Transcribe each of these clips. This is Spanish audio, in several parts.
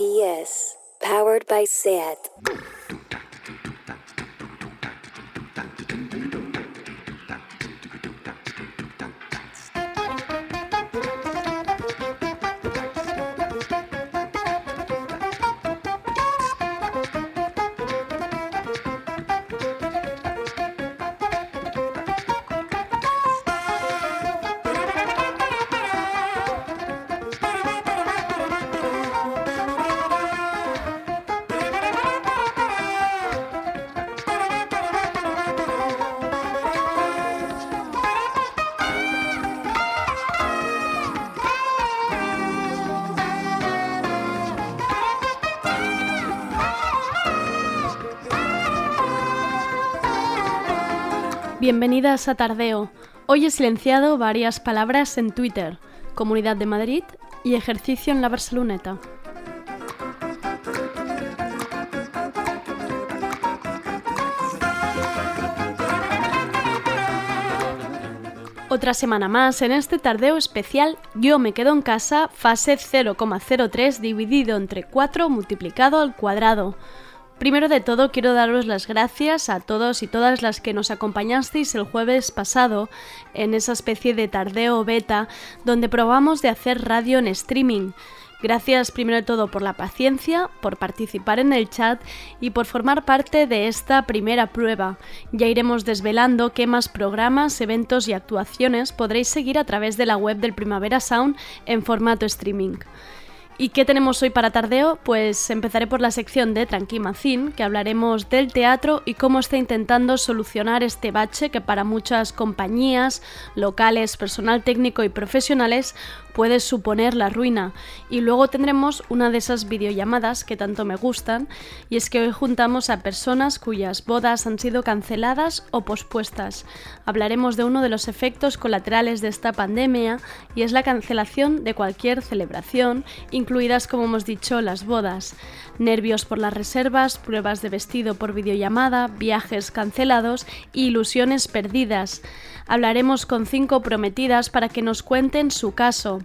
RPS, powered by SAT. Bienvenidas a Tardeo. Hoy he silenciado varias palabras en Twitter, Comunidad de Madrid y ejercicio en la Barceloneta. Otra semana más en este tardeo especial Yo me quedo en casa, fase 0,03 dividido entre 4 multiplicado al cuadrado. Primero de todo, quiero daros las gracias a todos y todas las que nos acompañasteis el jueves pasado en esa especie de tardeo beta donde probamos de hacer radio en streaming. Gracias primero de todo por la paciencia, por participar en el chat y por formar parte de esta primera prueba. Ya iremos desvelando qué más programas, eventos y actuaciones podréis seguir a través de la web del Primavera Sound en formato streaming. ¿Y qué tenemos hoy para tardeo? Pues empezaré por la sección de Tranquimacín, que hablaremos del teatro y cómo está intentando solucionar este bache que para muchas compañías, locales, personal técnico y profesionales puede suponer la ruina. Y luego tendremos una de esas videollamadas que tanto me gustan, y es que hoy juntamos a personas cuyas bodas han sido canceladas o pospuestas. Hablaremos de uno de los efectos colaterales de esta pandemia, y es la cancelación de cualquier celebración, incluidas, como hemos dicho, las bodas. Nervios por las reservas, pruebas de vestido por videollamada, viajes cancelados e ilusiones perdidas hablaremos con cinco prometidas para que nos cuenten su caso.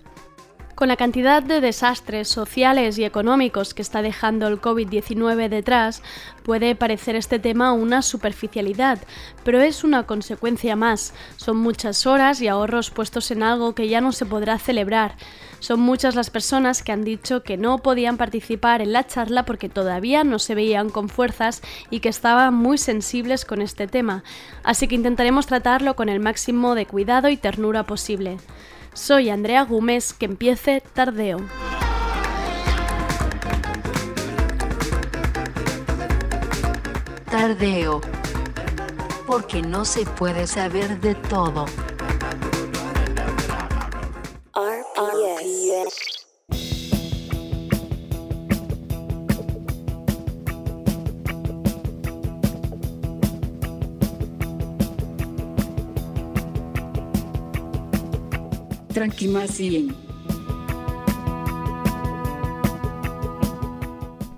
Con la cantidad de desastres sociales y económicos que está dejando el COVID-19 detrás, puede parecer este tema una superficialidad, pero es una consecuencia más. Son muchas horas y ahorros puestos en algo que ya no se podrá celebrar. Son muchas las personas que han dicho que no podían participar en la charla porque todavía no se veían con fuerzas y que estaban muy sensibles con este tema, así que intentaremos tratarlo con el máximo de cuidado y ternura posible. Soy Andrea Gómez, que empiece tardeo. Tardeo. Porque no se puede saber de todo.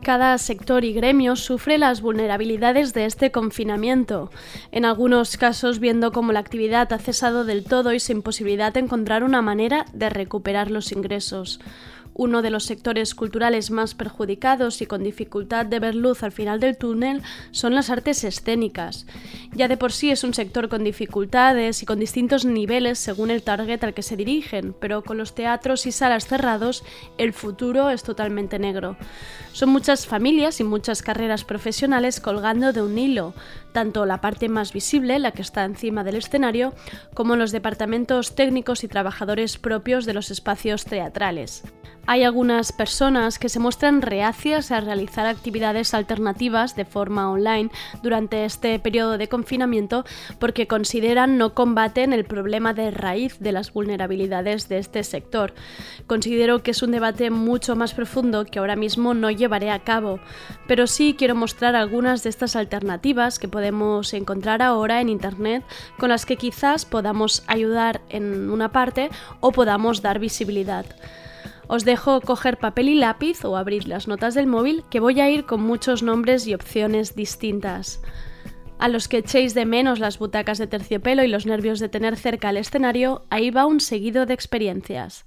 Cada sector y gremio sufre las vulnerabilidades de este confinamiento, en algunos casos viendo cómo la actividad ha cesado del todo y sin posibilidad de encontrar una manera de recuperar los ingresos. Uno de los sectores culturales más perjudicados y con dificultad de ver luz al final del túnel son las artes escénicas. Ya de por sí es un sector con dificultades y con distintos niveles según el target al que se dirigen, pero con los teatros y salas cerrados el futuro es totalmente negro. Son muchas familias y muchas carreras profesionales colgando de un hilo, tanto la parte más visible, la que está encima del escenario, como los departamentos técnicos y trabajadores propios de los espacios teatrales. Hay algunas personas que se muestran reacias a realizar actividades alternativas de forma online durante este periodo de confinamiento porque consideran no combaten el problema de raíz de las vulnerabilidades de este sector. Considero que es un debate mucho más profundo que ahora mismo no llevaré a cabo, pero sí quiero mostrar algunas de estas alternativas que podemos encontrar ahora en Internet con las que quizás podamos ayudar en una parte o podamos dar visibilidad. Os dejo coger papel y lápiz o abrir las notas del móvil que voy a ir con muchos nombres y opciones distintas. A los que echéis de menos las butacas de terciopelo y los nervios de tener cerca el escenario, ahí va un seguido de experiencias.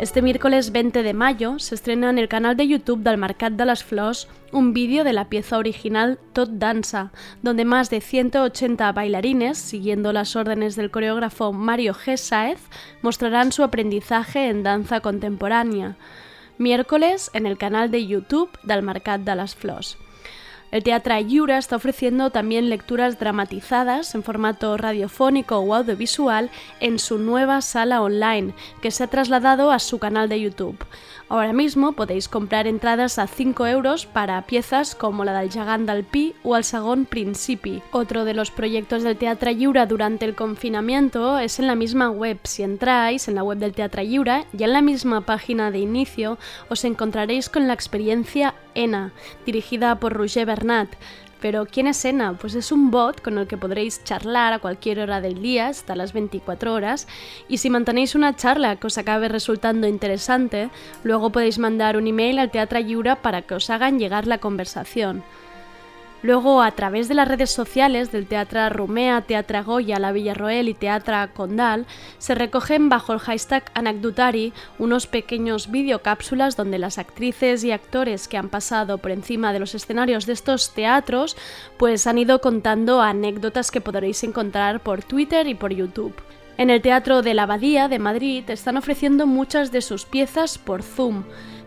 Este miércoles 20 de mayo se estrena en el canal de YouTube del Mercat de las Flors un vídeo de la pieza original Tot Danza, donde más de 180 bailarines, siguiendo las órdenes del coreógrafo Mario G. Saez, mostrarán su aprendizaje en danza contemporánea. Miércoles en el canal de YouTube del Mercat de las Flors. El Teatro Ayura está ofreciendo también lecturas dramatizadas en formato radiofónico o audiovisual en su nueva sala online, que se ha trasladado a su canal de YouTube. Ahora mismo podéis comprar entradas a 5 euros para piezas como la del Gegant del Pi o el Sagón Principi. Otro de los proyectos del Teatro Lliure durante el confinamiento es en la misma web. Si entráis en la web del Teatro Lliure y en la misma página de inicio os encontraréis con la experiencia ENA, dirigida por Roger Bernat. Pero ¿quién es Ena? Pues es un bot con el que podréis charlar a cualquier hora del día, hasta las 24 horas, y si mantenéis una charla que os acabe resultando interesante, luego podéis mandar un email al Teatro Yura para que os hagan llegar la conversación. Luego, a través de las redes sociales del Teatro Rumea, Teatro Goya, La Villarroel y Teatro Condal, se recogen bajo el hashtag Anecdotari unos pequeños videocápsulas donde las actrices y actores que han pasado por encima de los escenarios de estos teatros pues han ido contando anécdotas que podréis encontrar por Twitter y por YouTube. En el Teatro de la Abadía de Madrid están ofreciendo muchas de sus piezas por Zoom.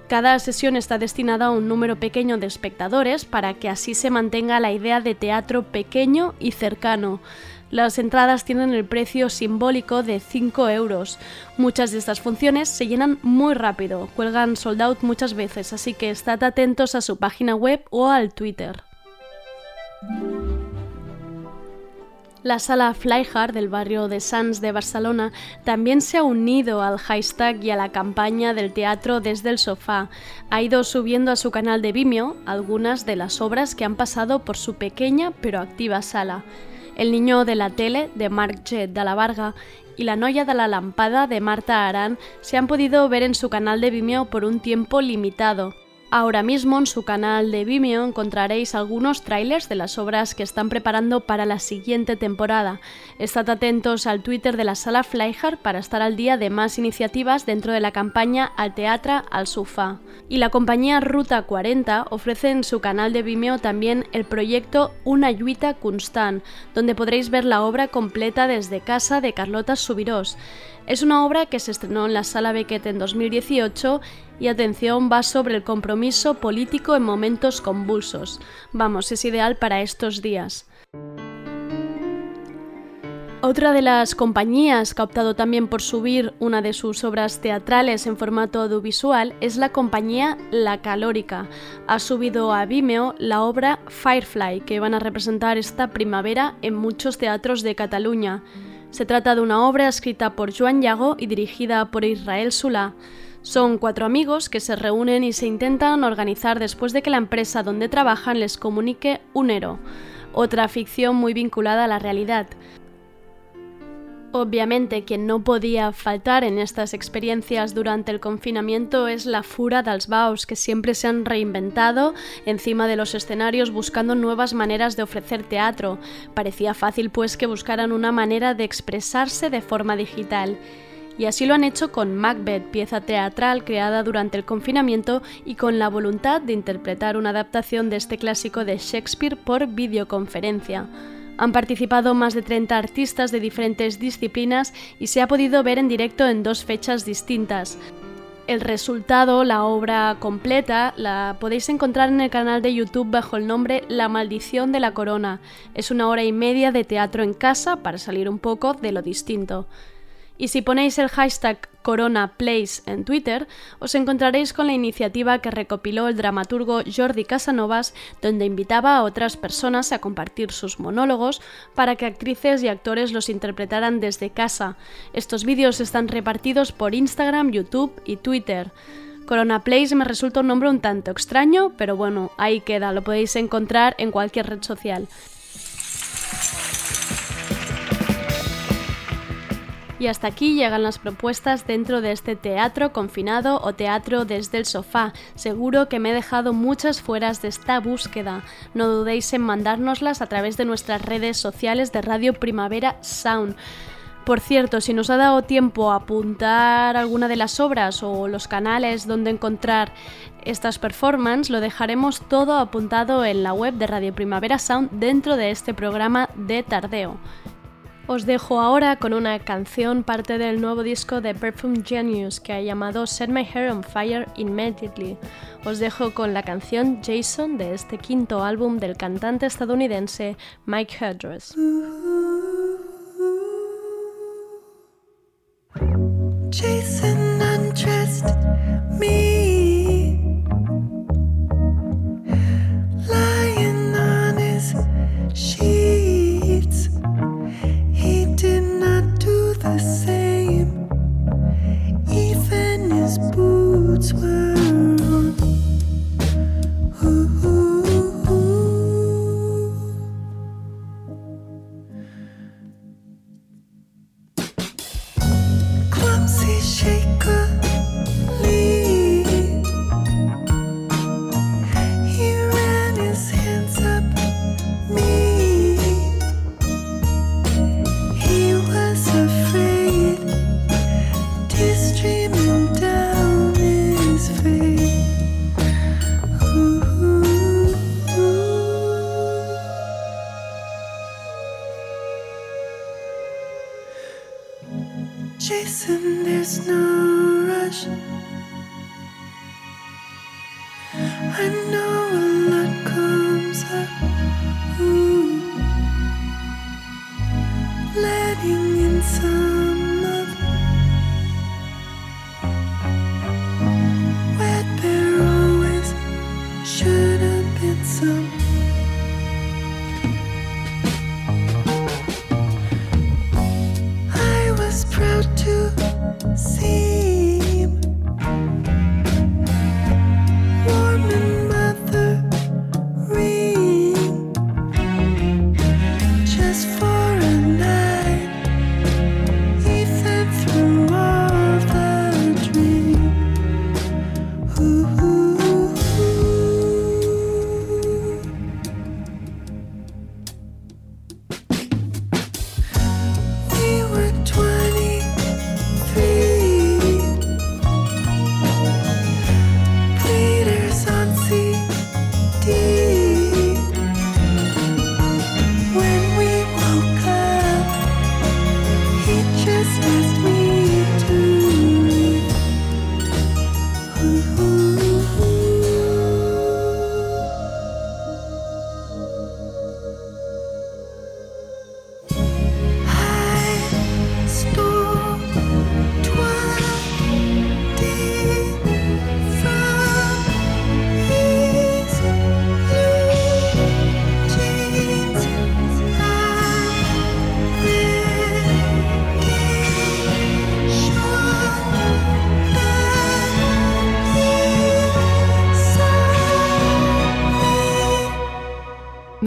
Cada sesión está destinada a un número pequeño de espectadores para que así se mantenga la idea de teatro pequeño y cercano. Las entradas tienen el precio simbólico de 5 euros. Muchas de estas funciones se llenan muy rápido, cuelgan sold out muchas veces, así que estad atentos a su página web o al Twitter. La sala Flyhard del barrio de Sants de Barcelona también se ha unido al hashtag y a la campaña del teatro desde el sofá. Ha ido subiendo a su canal de Vimeo algunas de las obras que han pasado por su pequeña pero activa sala. El niño de la tele de Marc la Varga y La noia de la lampada de Marta Arán se han podido ver en su canal de Vimeo por un tiempo limitado. Ahora mismo en su canal de Vimeo encontraréis algunos trailers de las obras que están preparando para la siguiente temporada. Estad atentos al Twitter de la sala Flyhard para estar al día de más iniciativas dentro de la campaña Al Teatra al Sofá. Y la compañía Ruta 40 ofrece en su canal de Vimeo también el proyecto Una lluita constant, donde podréis ver la obra completa desde casa de Carlota Subirós. Es una obra que se estrenó en la Sala Beckett en 2018 y atención va sobre el compromiso político en momentos convulsos. Vamos, es ideal para estos días. Otra de las compañías que ha optado también por subir una de sus obras teatrales en formato audiovisual es la compañía La Calórica. Ha subido a Vimeo la obra Firefly, que van a representar esta primavera en muchos teatros de Cataluña. Se trata de una obra escrita por Joan Yago y dirigida por Israel Sula. Son cuatro amigos que se reúnen y se intentan organizar después de que la empresa donde trabajan les comunique un ero, otra ficción muy vinculada a la realidad. Obviamente, quien no podía faltar en estas experiencias durante el confinamiento es la Fura dels Baus, que siempre se han reinventado encima de los escenarios buscando nuevas maneras de ofrecer teatro. Parecía fácil pues que buscaran una manera de expresarse de forma digital. Y así lo han hecho con Macbeth, pieza teatral creada durante el confinamiento y con la voluntad de interpretar una adaptación de este clásico de Shakespeare por videoconferencia. Han participado más de 30 artistas de diferentes disciplinas y se ha podido ver en directo en dos fechas distintas. El resultado, la obra completa, la podéis encontrar en el canal de YouTube bajo el nombre La maldición de la corona. Es una hora y media de teatro en casa para salir un poco de lo distinto. Y si ponéis el hashtag CoronaPlace en Twitter, os encontraréis con la iniciativa que recopiló el dramaturgo Jordi Casanovas, donde invitaba a otras personas a compartir sus monólogos para que actrices y actores los interpretaran desde casa. Estos vídeos están repartidos por Instagram, YouTube y Twitter. CoronaPlace me resulta un nombre un tanto extraño, pero bueno, ahí queda, lo podéis encontrar en cualquier red social. Y hasta aquí llegan las propuestas dentro de este teatro confinado o teatro desde el sofá. Seguro que me he dejado muchas fueras de esta búsqueda. No dudéis en mandárnoslas a través de nuestras redes sociales de Radio Primavera Sound. Por cierto, si nos ha dado tiempo a apuntar alguna de las obras o los canales donde encontrar estas performances, lo dejaremos todo apuntado en la web de Radio Primavera Sound dentro de este programa de tardeo. Os dejo ahora con una canción parte del nuevo disco de Perfume Genius que ha llamado Set My Hair on Fire Immediately. Os dejo con la canción Jason de este quinto álbum del cantante estadounidense Mike Hudress. Jason me, no rush. I know a lot comes up. Ooh. Letting in some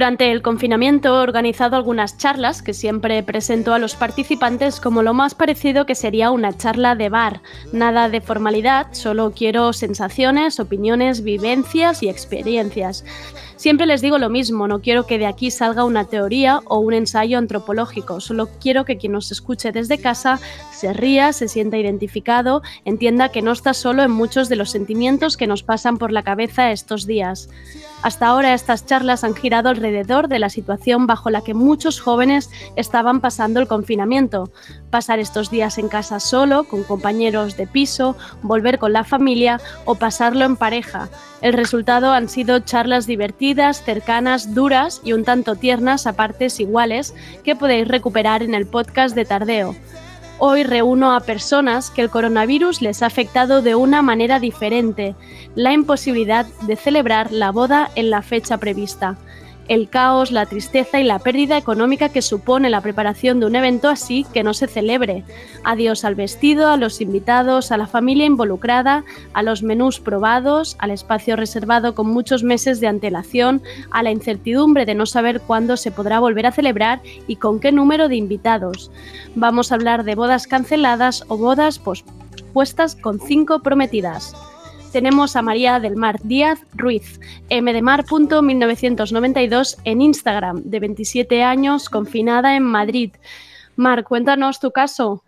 Durante el confinamiento he organizado algunas charlas que siempre presento a los participantes como lo más parecido que sería una charla de bar. Nada de formalidad, solo quiero sensaciones, opiniones, vivencias y experiencias. Siempre les digo lo mismo, no quiero que de aquí salga una teoría o un ensayo antropológico, solo quiero que quien nos escuche desde casa se ría, se sienta identificado, entienda que no está solo en muchos de los sentimientos que nos pasan por la cabeza estos días. Hasta ahora estas charlas han girado alrededor de la situación bajo la que muchos jóvenes estaban pasando el confinamiento. Pasar estos días en casa solo, con compañeros de piso, volver con la familia o pasarlo en pareja. El resultado han sido charlas divertidas, cercanas, duras y un tanto tiernas a partes iguales que podéis recuperar en el podcast de Tardeo. Hoy reúno a personas que el coronavirus les ha afectado de una manera diferente, la imposibilidad de celebrar la boda en la fecha prevista. El caos, la tristeza y la pérdida económica que supone la preparación de un evento así que no se celebre. Adiós al vestido, a los invitados, a la familia involucrada, a los menús probados, al espacio reservado con muchos meses de antelación, a la incertidumbre de no saber cuándo se podrá volver a celebrar y con qué número de invitados. Vamos a hablar de bodas canceladas o bodas pospuestas con cinco prometidas tenemos a María del Mar Díaz Ruiz, mdemar.1992 en Instagram, de 27 años, confinada en Madrid. Mar, cuéntanos tu caso.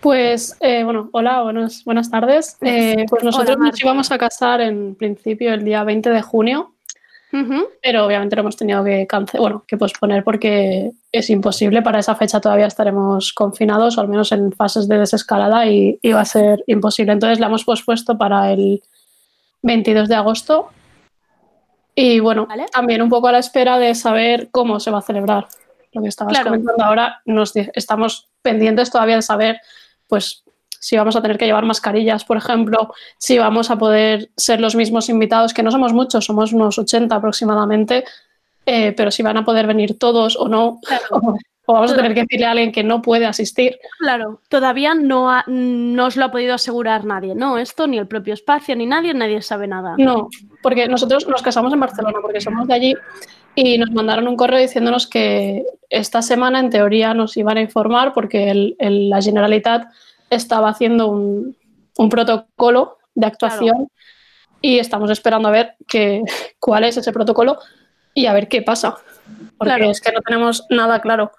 Pues, eh, bueno, hola, buenas, buenas tardes. Eh, pues nosotros nos íbamos a casar en principio el día 20 de junio pero obviamente lo hemos tenido que, bueno, que posponer porque es imposible. Para esa fecha todavía estaremos confinados, o al menos en fases de desescalada, y, va a ser imposible. Entonces la hemos pospuesto para el 22 de agosto. Y bueno, también un poco a la espera de saber cómo se va a celebrar. Lo que estabas comentando ahora, nos, estamos pendientes todavía de saber pues si vamos a tener que llevar mascarillas, por ejemplo, si vamos a poder ser los mismos invitados, que no somos muchos, somos unos 80 aproximadamente, eh, pero si van a poder venir todos o no. O, vamos a tener que decirle a alguien que no puede asistir. Claro, todavía no, no os lo ha podido asegurar nadie, ¿no? Esto, ni el propio espacio, ni nadie, nadie sabe nada. No, porque nosotros nos casamos en Barcelona, porque somos de allí y nos mandaron un correo diciéndonos que esta semana en teoría nos iban a informar porque el, la Generalitat estaba haciendo un, protocolo de actuación y estamos esperando a ver qué, cuál es ese protocolo y a ver qué pasa. Porque es que no tenemos nada claro.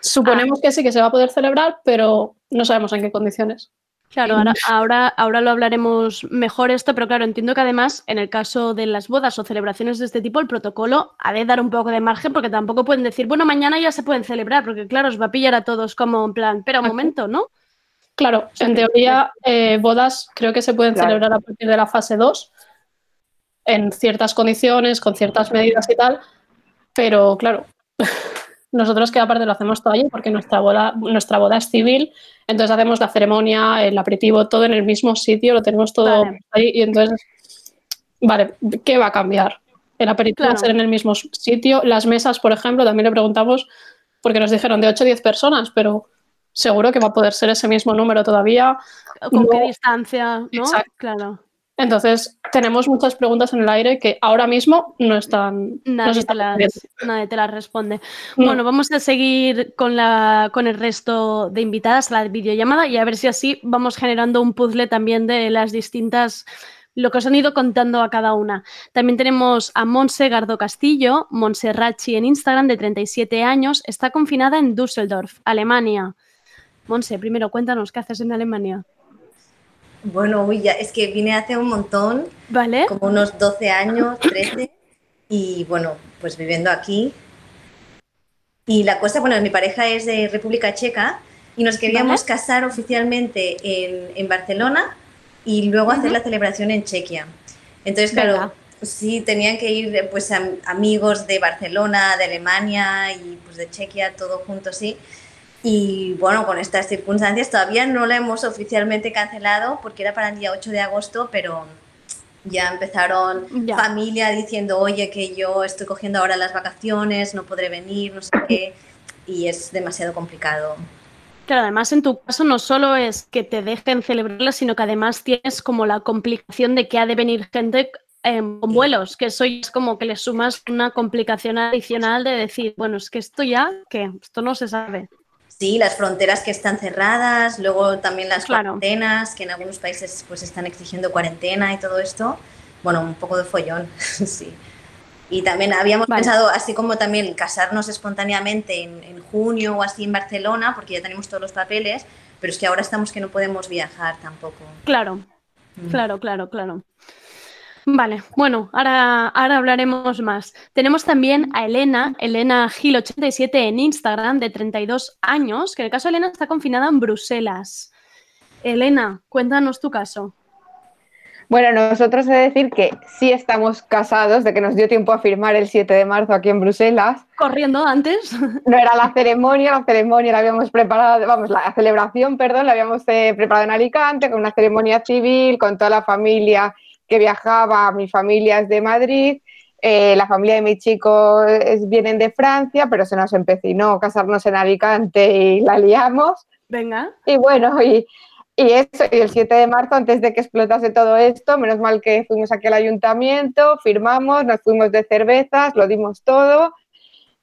Suponemos ah. que sí que se va a poder celebrar, pero no sabemos en qué condiciones. Claro, ahora, ahora, ahora, lo hablaremos mejor esto, pero claro, entiendo que además en el caso de las bodas o celebraciones de este tipo, el protocolo ha de dar un poco de margen porque tampoco pueden decir, bueno, mañana ya se pueden celebrar, porque claro, os va a pillar a todos como en plan, pero un momento, ¿no? Claro, en teoría, eh, bodas creo que se pueden celebrar a partir de la fase 2, en ciertas condiciones, con ciertas medidas y tal, pero claro, nosotros que aparte lo hacemos todo allí porque nuestra boda, nuestra boda es civil, entonces hacemos la ceremonia, el aperitivo, todo en el mismo sitio, lo tenemos todo ahí y entonces, vale, ¿qué va a cambiar? El aperitivo va a ser en el mismo sitio, las mesas, por ejemplo, también le preguntamos porque nos dijeron de 8 o 10 personas, pero seguro que va a poder ser ese mismo número todavía. ¿Con qué distancia? ¿no? Claro. Entonces, tenemos muchas preguntas en el aire que ahora mismo no están. Nadie, te, las, nadie te, las, responde. Bueno, vamos a seguir con, la, con el resto de invitadas a la videollamada y a ver si así vamos generando un puzzle también de las distintas lo que os han ido contando a cada una. También tenemos a Monse Gardo Castillo, Monserrachi en Instagram, de 37 años, está confinada en Düsseldorf, Alemania. Monse, primero cuéntanos qué haces en Alemania. Bueno, uy, ya, es que vine hace un montón, ¿Vale? como unos 12 años, 13, y bueno, pues viviendo aquí. Y la cosa, bueno, mi pareja es de República Checa y nos queríamos casar oficialmente en, Barcelona y luego hacer la celebración en Chequia. Entonces, claro, sí, tenían que ir pues amigos de Barcelona, de Alemania y pues de Chequia, todo junto, sí. Y bueno, con estas circunstancias todavía no la hemos oficialmente cancelado porque era para el día 8 de agosto, pero ya empezaron familia diciendo, oye, que yo estoy cogiendo ahora las vacaciones, no podré venir, no sé qué, y es demasiado complicado. Claro, además en tu caso no solo es que te dejen celebrarla, sino que además tienes como la complicación de que ha de venir gente con vuelos, que eso es como que le sumas una complicación adicional de decir, bueno, es que esto ya, que esto no se sabe. Sí, las fronteras que están cerradas, luego también las cuarentenas, que en algunos países pues están exigiendo cuarentena y todo esto. Bueno, un poco de follón, sí. Y también habíamos pensado, así como también casarnos espontáneamente en, en, junio o así en Barcelona, porque ya tenemos todos los papeles, pero es que ahora estamos que no podemos viajar tampoco. Claro, mm. claro, claro, claro. Vale, bueno, ahora, ahora hablaremos más. Tenemos también a Elena, Elena Gil87 en Instagram, de 32 años, que en el caso de Elena está confinada en Bruselas. Elena, cuéntanos tu caso. Bueno, nosotros he de decir que sí estamos casados, de que nos dio tiempo a firmar el 7 de marzo aquí en Bruselas. Corriendo antes. No era la ceremonia, la ceremonia la habíamos preparado, vamos, la celebración, perdón, la habíamos eh, preparado en Alicante con una ceremonia civil, con toda la familia que viajaba, mi familia es de Madrid, eh, la familia de mi chico es, vienen de Francia, pero se nos empecinó casarnos en Alicante y la liamos. Venga. Y bueno, y, y eso, y el 7 de marzo, antes de que explotase todo esto, menos mal que fuimos aquí al ayuntamiento, firmamos, nos fuimos de cervezas, lo dimos todo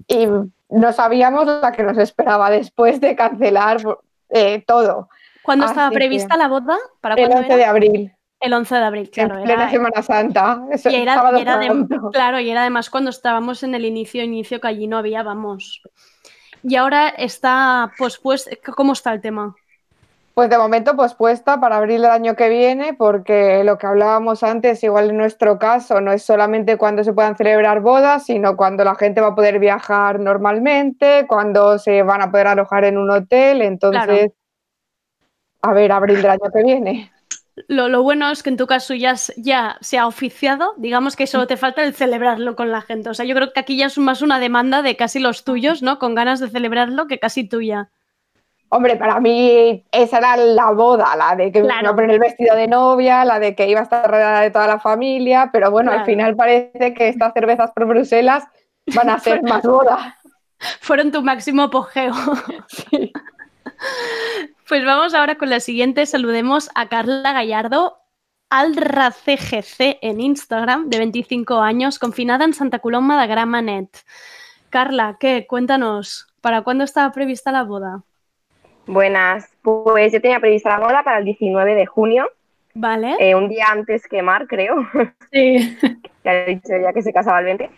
y no sabíamos la que nos esperaba después de cancelar eh, todo. ¿Cuándo estaba prevista la boda? ¿Para el 11 de abril. El 11 de abril, claro. En plena Semana Santa. y era, claro, y era además cuando estábamos en el inicio, inicio que allí no había, vamos. Y ahora está pospuesto. ¿Cómo está el tema? Pues de momento pospuesta para abril del año que viene, porque lo que hablábamos antes, igual en nuestro caso, no es solamente cuando se puedan celebrar bodas, sino cuando la gente va a poder viajar normalmente, cuando se van a poder alojar en un hotel. Entonces, a ver, abril del año que viene. Lo, bueno es que en tu caso ya, ya se ha oficiado, digamos que solo te falta el celebrarlo con la gente. O sea, yo creo que aquí ya es más una demanda de casi los tuyos, ¿no? Con ganas de celebrarlo que casi tuya. Hombre, para mí esa era la boda, la de que me iba a poner el vestido de novia, la de que iba a estar rodeada de toda la familia, pero bueno, al final parece que estas cervezas por Bruselas van a ser más boda. Fueron tu máximo apogeo. Sí. Pues vamos ahora con la siguiente. Saludemos a Carla Gallardo, CGC en Instagram, de 25 años, confinada en Santa Coloma de Gramanet. Carla, ¿qué? Cuéntanos, ¿para cuándo estaba prevista la boda? Buenas, pues yo tenía prevista la boda para el 19 de junio. Vale. Eh, un día antes que Mar, creo. Sí. que ha dicho ya que se casaba el 20.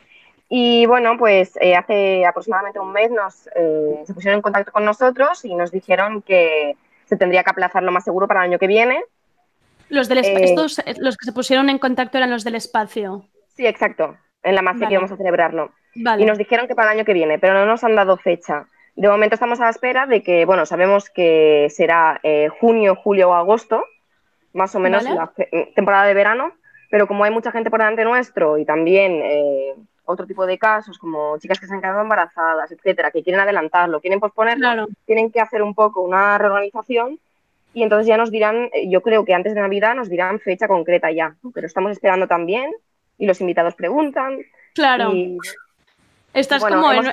Y bueno, pues eh, hace aproximadamente un mes nos, eh, se pusieron en contacto con nosotros y nos dijeron que se tendría que aplazar lo más seguro para el año que viene. Los, del estos, los que se pusieron en contacto eran los del espacio. Sí, exacto, en la masa que íbamos a celebrarlo. Y nos dijeron que para el año que viene, pero no nos han dado fecha. De momento estamos a la espera de que, bueno, sabemos que será eh, junio, julio o agosto, más o menos la mm, temporada de verano, pero como hay mucha gente por delante nuestro y también eh, otro tipo de casos, como chicas que se han quedado embarazadas, etcétera, que quieren adelantarlo, quieren posponerlo, tienen que hacer un poco una reorganización y entonces ya nos dirán, eh, yo creo que antes de Navidad nos dirán fecha concreta ya, pero estamos esperando también y los invitados preguntan. Claro. Estás como en,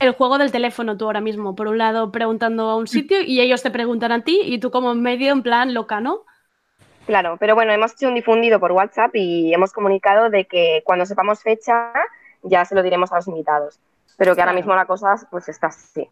el juego del teléfono tú ahora mismo, por un lado preguntando a un sitio y ellos te preguntan a ti y tú como en medio en plan loca, ¿no? Claro, pero bueno, hemos hecho un difundido por WhatsApp y hemos comunicado de que cuando sepamos fecha ya se lo diremos a los invitados, pero que ahora mismo la cosa pues está así.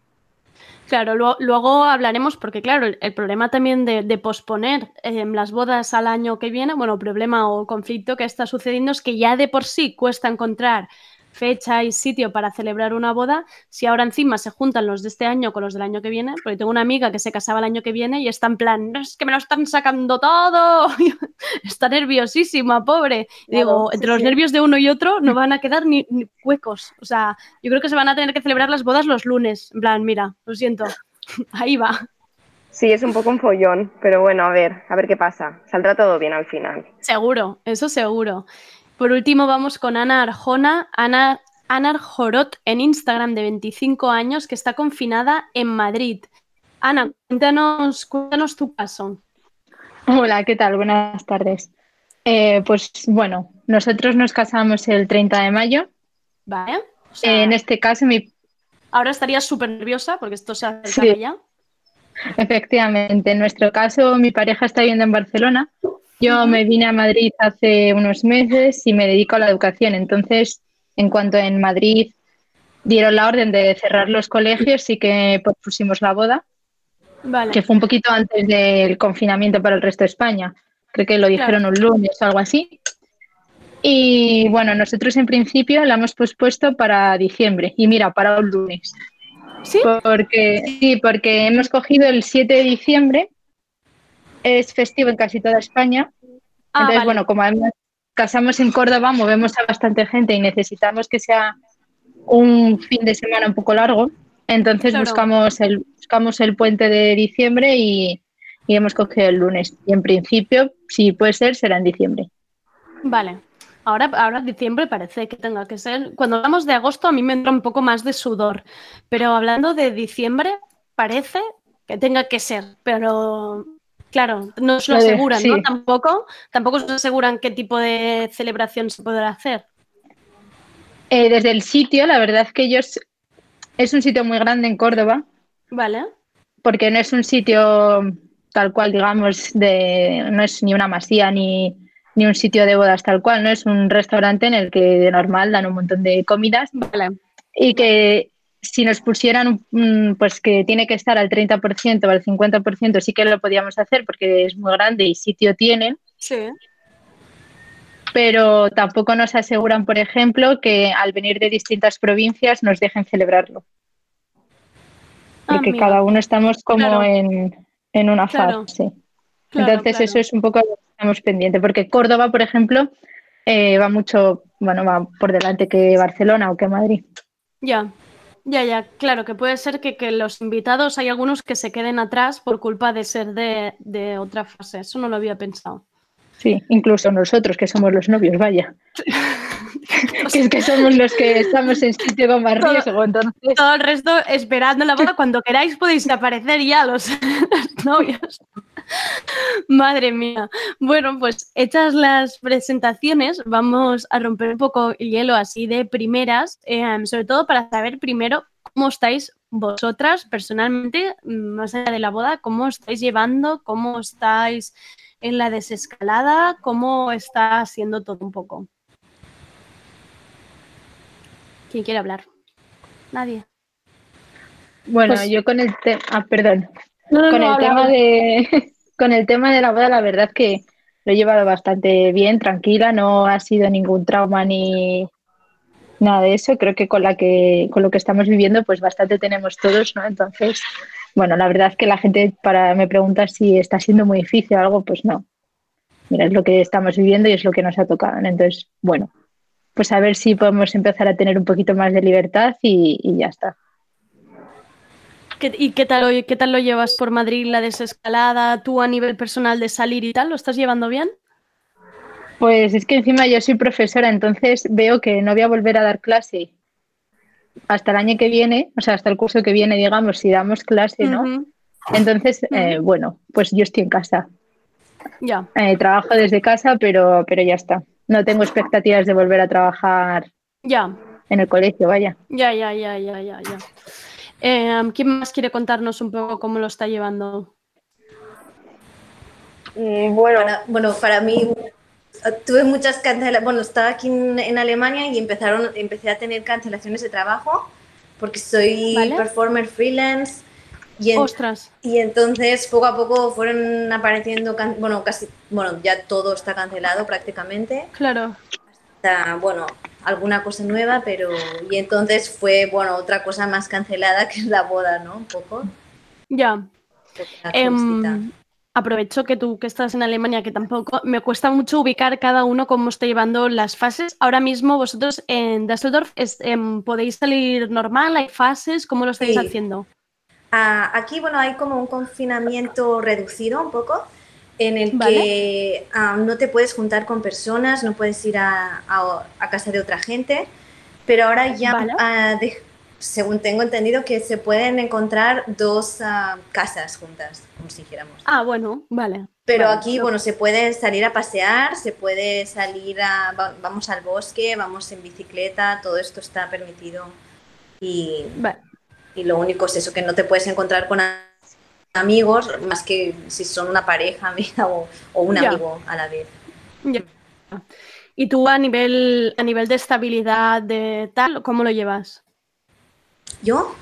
Claro, luego, hablaremos porque claro, el, problema también de, posponer em, las bodas al año que viene, bueno, problema o conflicto que está sucediendo es que ya de por sí cuesta encontrar fecha y sitio para celebrar una boda, si ahora encima se juntan los de este año con los del año que viene, porque tengo una amiga que se casaba el año que viene y está en plan, es que me lo están sacando todo, está nerviosísima, pobre. digo, entre los nervios de uno y otro no van a quedar ni, huecos, o sea, yo creo que se van a tener que celebrar las bodas los lunes, en plan, mira, lo siento, ahí va. Sí, es un poco un follón, pero bueno, a ver, a ver qué pasa. Saldrá todo bien al final. Seguro, eso seguro. Por último, vamos con Ana Arjona, Ana, Ana Arjorot en Instagram de 25 años que está confinada en Madrid. Ana, cuéntanos, cuéntanos tu caso. Hola, ¿qué tal? Buenas tardes. Eh, pues bueno, nosotros nos casamos el 30 de mayo. Vale. en este caso, mi. Ahora estarías súper nerviosa porque esto se acerca ya. Efectivamente, en nuestro caso, mi pareja está viviendo en Barcelona yo me vine a Madrid hace unos meses y me dedico a la educación. Entonces, en cuanto en Madrid dieron la orden de cerrar los colegios, sí que pusimos la boda, que fue un poquito antes del confinamiento para el resto de España. Creo que lo dijeron un lunes o algo así. Y bueno, nosotros en principio la hemos pospuesto para diciembre. Y mira, para un lunes. ¿Sí? Porque, sí, porque hemos cogido el 7 de diciembre es festivo en casi toda España. Ah, Entonces, bueno, como además casamos en Córdoba, movemos a bastante gente y necesitamos que sea un fin de semana un poco largo. Entonces buscamos, el, buscamos el puente de diciembre y, y hemos cogido el lunes. Y en principio, si puede ser, será en diciembre. Vale. Ahora, ahora diciembre parece que tenga que ser. Cuando hablamos de agosto, a mí me entra un poco más de sudor. Pero hablando de diciembre, parece que tenga que ser. Pero Claro, no se lo aseguran, ¿no? Tampoco, tampoco se aseguran qué tipo de celebración se podrá hacer. Eh, desde el sitio, la verdad es que ellos es un sitio muy grande en Córdoba. Vale. Porque no es un sitio tal cual, digamos, de, no es ni una masía ni, ni un sitio de bodas tal cual, no es un restaurante en el que de normal dan un montón de comidas. Vale. Y que si nos pusieran, pues que tiene que estar al 30% o al 50%, sí que lo podíamos hacer porque es muy grande y sitio tienen. Sí. Pero tampoco nos aseguran, por ejemplo, que al venir de distintas provincias nos dejen celebrarlo. Ah, porque cada uno estamos como en, una fase. Entonces eso es un poco lo que estamos pendientes, porque Córdoba, por ejemplo, eh, va mucho, bueno, va por delante que Barcelona o que Madrid. Ya, ya, ya, claro, que puede ser que, los invitados hay algunos que se queden atrás por culpa de ser de, otra fase. Eso no lo había pensado. Sí, incluso nosotros que somos los novios, vaya. que es que somos los que estamos en sitio con más riesgo, entonces. Todo el resto esperando la boda. Cuando queráis podéis aparecer ya los, novios. Madre mía. Bueno, pues hechas las presentaciones, vamos a romper un poco el hielo así de primeras, em, sobre todo para saber primero cómo estáis vosotras personalmente, más allá de la boda, cómo estáis llevando, cómo estáis en la desescalada, cómo está siendo todo un poco. ¿Quién quiere hablar? Nadie. Bueno, pues yo con el tema, ah, perdón, con el tema de con el tema de la boda, la verdad que lo he llevado bastante bien, tranquila, no ha sido ningún trauma ni nada de eso. Creo que con la que con lo que estamos viviendo, pues bastante tenemos todos, ¿no? Entonces, bueno, la verdad es que la gente para me pregunta si está siendo muy difícil o algo, pues no. Mira, es lo que estamos viviendo y es lo que nos ha tocado. Entonces, bueno, pues a ver si podemos empezar a tener un poquito más de libertad y, ya está. ¿Y qué tal, qué tal lo llevas por Madrid, la desescalada, tú a nivel personal de salir y tal? ¿Lo estás llevando bien? Pues es que encima yo soy profesora, entonces veo que no voy a volver a dar clase hasta el año que viene, o sea, hasta el curso que viene, digamos, si damos clase, ¿no? Entonces, eh, bueno, pues yo estoy en casa. Ya. Eh, trabajo desde casa, pero, pero ya está no tengo expectativas de volver a trabajar ya. en el colegio, vaya. Ya, ya, ya, ya, ya, ya. Em, ¿Quién más quiere contarnos un poco cómo lo está llevando? Mm, bueno, para, bueno, para mí tuve muchas cancelaciones. Bueno, estaba aquí en, Alemania y empezaron, empecé a tener cancelaciones de trabajo porque soy performer freelance y, Ostras. y entonces poco a poco fueron apareciendo, bueno, casi, bueno, ya todo está cancelado prácticamente. Claro. Hasta, bueno, alguna cosa nueva, pero y entonces fue, bueno, otra cosa más cancelada que es la boda, ¿no? Un poco. Ya. Em, aprovecho que tú que estás en Alemania, que tampoco me cuesta mucho ubicar cada uno cómo está llevando las fases. Ahora mismo vosotros en Düsseldorf em, podéis salir normal, hay fases, ¿cómo lo estáis haciendo? Ah, aquí, bueno, hay como un confinamiento reducido un poco, en el que ah, no te puedes juntar con personas, no puedes ir a, casa de otra gente, pero ahora ya, ah, según tengo entendido, que se pueden encontrar dos casas juntas, como si dijéramos. Ah, bueno, vale. Pero aquí, bueno, se puede salir a pasear, se puede salir a, vamos al bosque, vamos en bicicleta, todo esto está permitido. Y vale y lo único es eso, que no te puedes encontrar con amigos, más que si son una pareja amiga o, un amigo a la vez. ¿Y tú a nivel, a nivel de estabilidad de tal, cómo lo llevas? ¿Yo?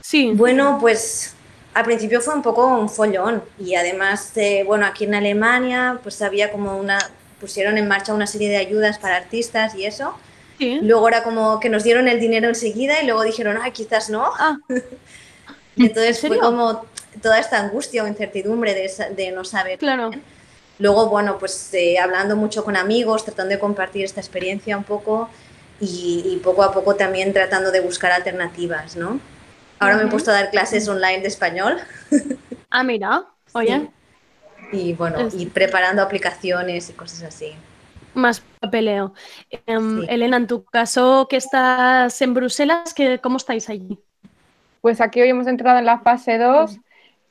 Sí. Bueno, pues al principio fue un poco un follón y además, bueno, aquí en Alemania pues había como una, pusieron en marcha una serie de ayudas para artistas y eso Luego era como que nos dieron el dinero enseguida y luego dijeron, ah, quizás no. Ah. Entonces fue como toda esta angustia o incertidumbre de, no saber. Claro. Luego, bueno, pues eh, hablando mucho con amigos, tratando de compartir esta experiencia un poco y, poco a poco también tratando de buscar alternativas, ¿no? Ahora me he puesto a dar clases online de español. Ah, mira, oye. Y bueno, y preparando aplicaciones y cosas así más papeleo. Em, Elena, en tu caso que estás en Bruselas, ¿cómo estáis allí? Pues aquí hoy hemos entrado en la fase 2.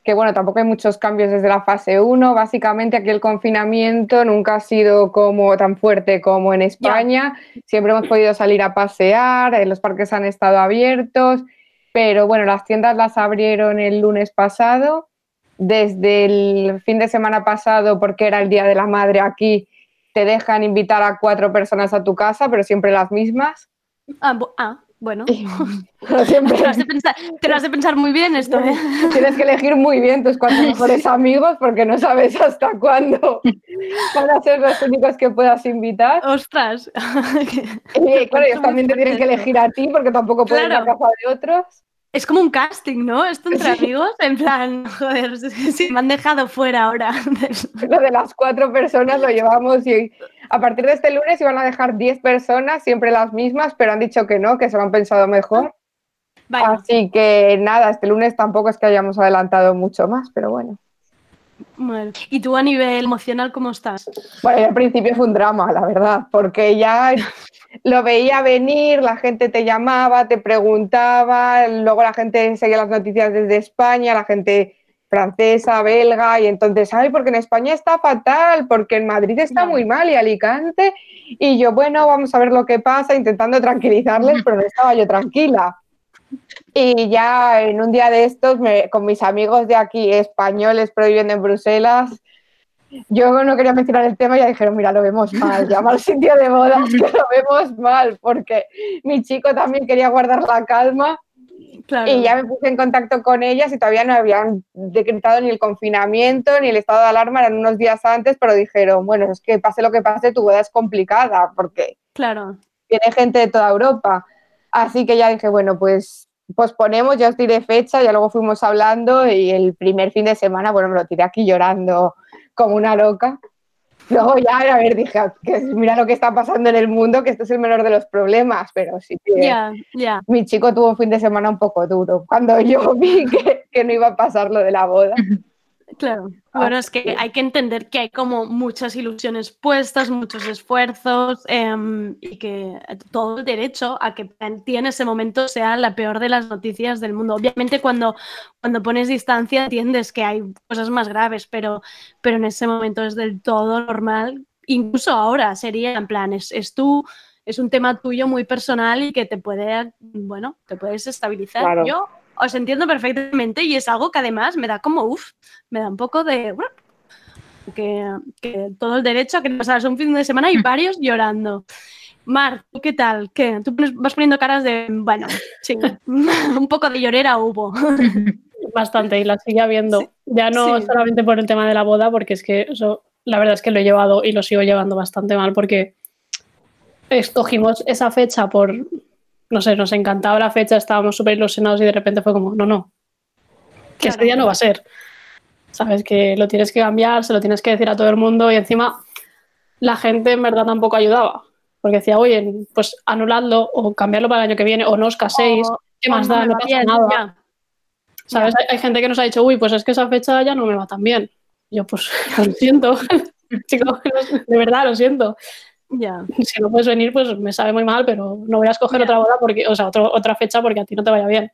que bueno, tampoco hay muchos cambios desde la fase 1. Básicamente aquí el confinamiento nunca ha sido como tan fuerte como en España. Siempre hemos podido salir a pasear, eh, los parques han estado abiertos, pero bueno, las tiendas las abrieron el lunes pasado. Desde el fin de semana pasado, porque era el Día de la Madre aquí, te dejan invitar a cuatro personas a tu casa, pero siempre las mismas. Ah, ah bueno, te, lo has de pensar, muy bien esto. ¿eh? Tienes que elegir muy bien tus cuatro mejores amigos porque no sabes hasta cuándo van a ser los únicos que puedas invitar. ¡Ostras! Y claro, ellos también te tienen que elegir a ti porque tampoco pueden ir a casa de otros. Es como un casting, ¿no? Esto entre amigos, en plan, joder, si me han dejado fuera ahora. Lo de las cuatro personas lo llevamos y a partir de este lunes iban a dejar 10 personas, siempre las mismas, pero han dicho que no, que se lo han pensado mejor. Así que nada, este lunes tampoco es que hayamos adelantado mucho más, pero bueno. ¿Y tú a nivel emocional cómo estás? Bueno, al principio fue un drama, la verdad, porque ya lo veía venir, la gente te llamaba, te preguntaba, luego la gente seguía las noticias desde España, la gente francesa, belga, y entonces, ay, porque en España está fatal, porque en Madrid está muy mal y Alicante, y yo, bueno, vamos a ver lo que pasa, intentando tranquilizarles, pero no estaba yo tranquila. Y ya en un día de estos, con mis amigos de aquí, españoles, pero viviendo en Bruselas, yo no quería mencionar el tema y ya dijeron, mira, lo vemos mal, llama al sitio de bodas que lo vemos mal, porque mi chico también quería guardar la calma y ya me puse en contacto con ellas y todavía no habían decretado ni el confinamiento ni el estado de alarma, eran unos días antes, pero dijeron, bueno, es que pase lo que pase, tu boda es complicada porque claro. tiene gente de toda Europa. Así que ya dije, bueno, pues posponemos, ya os diré fecha, ya luego fuimos hablando y el primer fin de semana, bueno, me lo tiré aquí llorando como una loca. Luego ya, a ver, dije, que mira lo que está pasando en el mundo, que esto es el menor de los problemas, pero sí que mi chico tuvo un fin de semana un poco duro, cuando yo vi que, que no iba a pasar lo de la boda. Claro. Bueno, es que hay que entender que hay como muchas ilusiones puestas, muchos esfuerzos em, y que todo el derecho a que en ti en ese momento sea la peor de las noticias del mundo. Obviamente cuando, cuando pones distancia entiendes que hay cosas más graves, pero, pero en ese momento es del todo normal. Incluso ahora sería en plan, es, es tú, es un tema tuyo muy personal y que te puede, bueno, te puedes estabilizar. Yo os entiendo perfectamente y es algo que además me da como, uff, me da un poco de... Que, que, todo el derecho a que pasaras un fin de semana y varios llorando. Mar, ¿tú qué tal? ¿Qué? Tú vas poniendo caras de, bueno, sí, un poco de llorera hubo. Bastante, y la sigue habiendo. ya no solamente por el tema de la boda, porque es que eso, la verdad es que lo he llevado y lo sigo llevando bastante mal, porque escogimos esa fecha por, no sé, nos encantaba la fecha, estábamos súper ilusionados y de repente fue como, no, no, que ese día no va a ser. Sabes que lo tienes que cambiar, se lo tienes que decir a todo el mundo y encima la gente en verdad tampoco ayudaba. Porque decía, oye, pues anuladlo o cambiarlo para el año que viene o no os caséis, ¿qué más da? No pasa nada. ¿Sabes? Hay, gente que nos ha dicho, uy, pues es que esa fecha ya no me va tan bien. yo, pues lo siento, chicos, de verdad lo siento. Ya. Si no puedes venir, pues me sabe muy mal, pero no voy a escoger otra boda porque, o sea, otra fecha porque a ti no te vaya bien.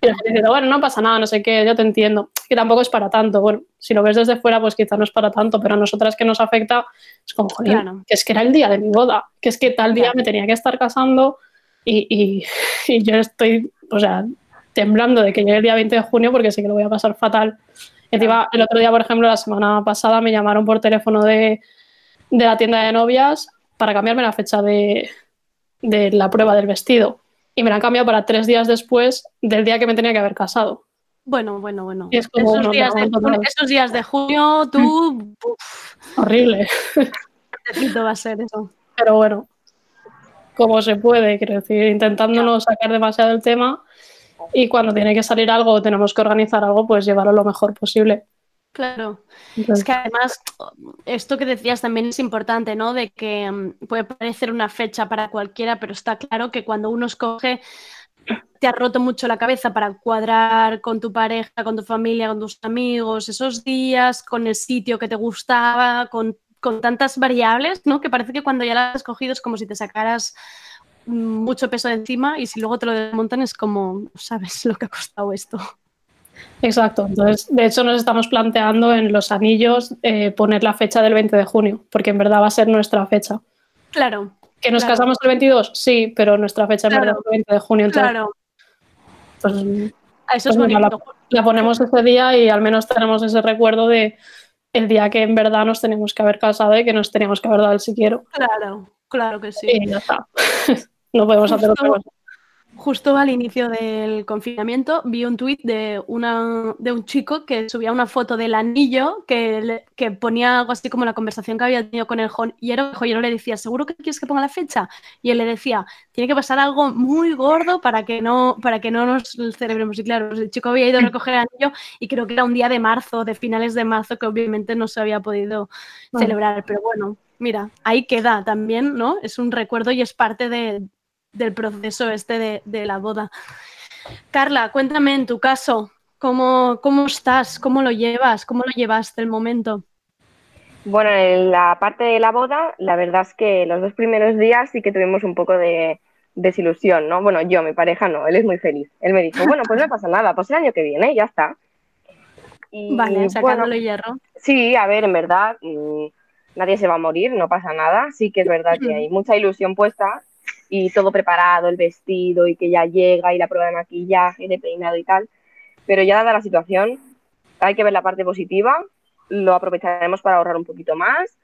Y la gente dice, bueno, no pasa nada, no sé qué, yo te entiendo. Que tampoco es para tanto. Bueno, si lo ves desde fuera, pues quizá no es para tanto, pero a nosotras que nos afecta, es como, joder, que es que era el día de mi boda, que es que tal día me tenía que estar casando y, y, y, yo estoy, o sea, temblando de que llegue el día 20 de junio porque sé que lo voy a pasar fatal. Encima, el otro día, por ejemplo, la semana pasada me llamaron por teléfono de, de la tienda de novias para cambiarme la fecha de, de la prueba del vestido. Y me la han cambiado para tres días después del día que me tenía que haber casado. Bueno, bueno, bueno. esos, días de, esos, días de, junio, tú. Horrible. va a ser eso. Pero bueno, como se puede, quiero decir, intentando no sacar demasiado el tema y cuando tiene que salir algo o tenemos que organizar algo, pues llevarlo lo mejor posible. Claro. Es que además, esto que decías también es importante, ¿no? De que mm, puede parecer una fecha para cualquiera, pero está claro que cuando uno escoge, te ha roto mucho la cabeza para cuadrar con tu pareja, con tu familia, con tus amigos, esos días, con el sitio que te gustaba, con, con tantas variables, ¿no? Que parece que cuando ya la has escogido es como si te sacaras mm, mucho peso de encima y si luego te lo desmontan es como, sabes lo que ha costado esto. Exacto, entonces de hecho nos estamos planteando en los anillos eh, poner la fecha del 20 de junio, porque en verdad va a ser nuestra fecha. Claro. ¿Que nos casamos el 22? Sí, pero nuestra fecha en verdad es el 20 de junio. claro. Pues, Eso es pues la, ponemos ese día y al menos tenemos ese recuerdo de el día que en verdad nos tenemos que haber casado y que nos teníamos que haber dado el si quiero. Claro, claro que sí. Y ya está. no podemos hacer otra cosa. Justo al inicio del confinamiento vi un tuit de, una, de un chico que subía una foto del anillo que, que ponía algo así como la conversación que había tenido con el joyero. El joyero le decía, ¿seguro que quieres que ponga la fecha? Y él le decía, tiene que pasar algo muy gordo para que no, para que no nos celebremos. Y claro, el chico había ido a recoger el anillo y creo que era un día de marzo, de finales de marzo, que obviamente no se había podido celebrar. Pero bueno, mira, ahí queda también, ¿no? Es un recuerdo y es parte de, del proceso este de, la boda. Carla, cuéntame en tu caso, ¿cómo, ¿cómo estás? ¿Cómo lo llevas? ¿Cómo lo llevaste el momento? Bueno, en la parte de la boda, la verdad es que los dos primeros días sí que tuvimos un poco de desilusión, ¿no? Bueno, yo, mi pareja no, él es muy feliz. Él me dijo, bueno, pues no pasa nada, pues el año que viene, ya está. Y, vale, sacándole hierro. Sí, a ver, en verdad, mm, nadie se va a morir, no pasa nada. Sí que es verdad que hay mucha ilusión puesta y todo preparado, el vestido y que ya llega y la prueba de maquillaje, de peinado y tal. Pero ya dada la situación, hay que ver la parte positiva, lo aprovecharemos para ahorrar un poquito más,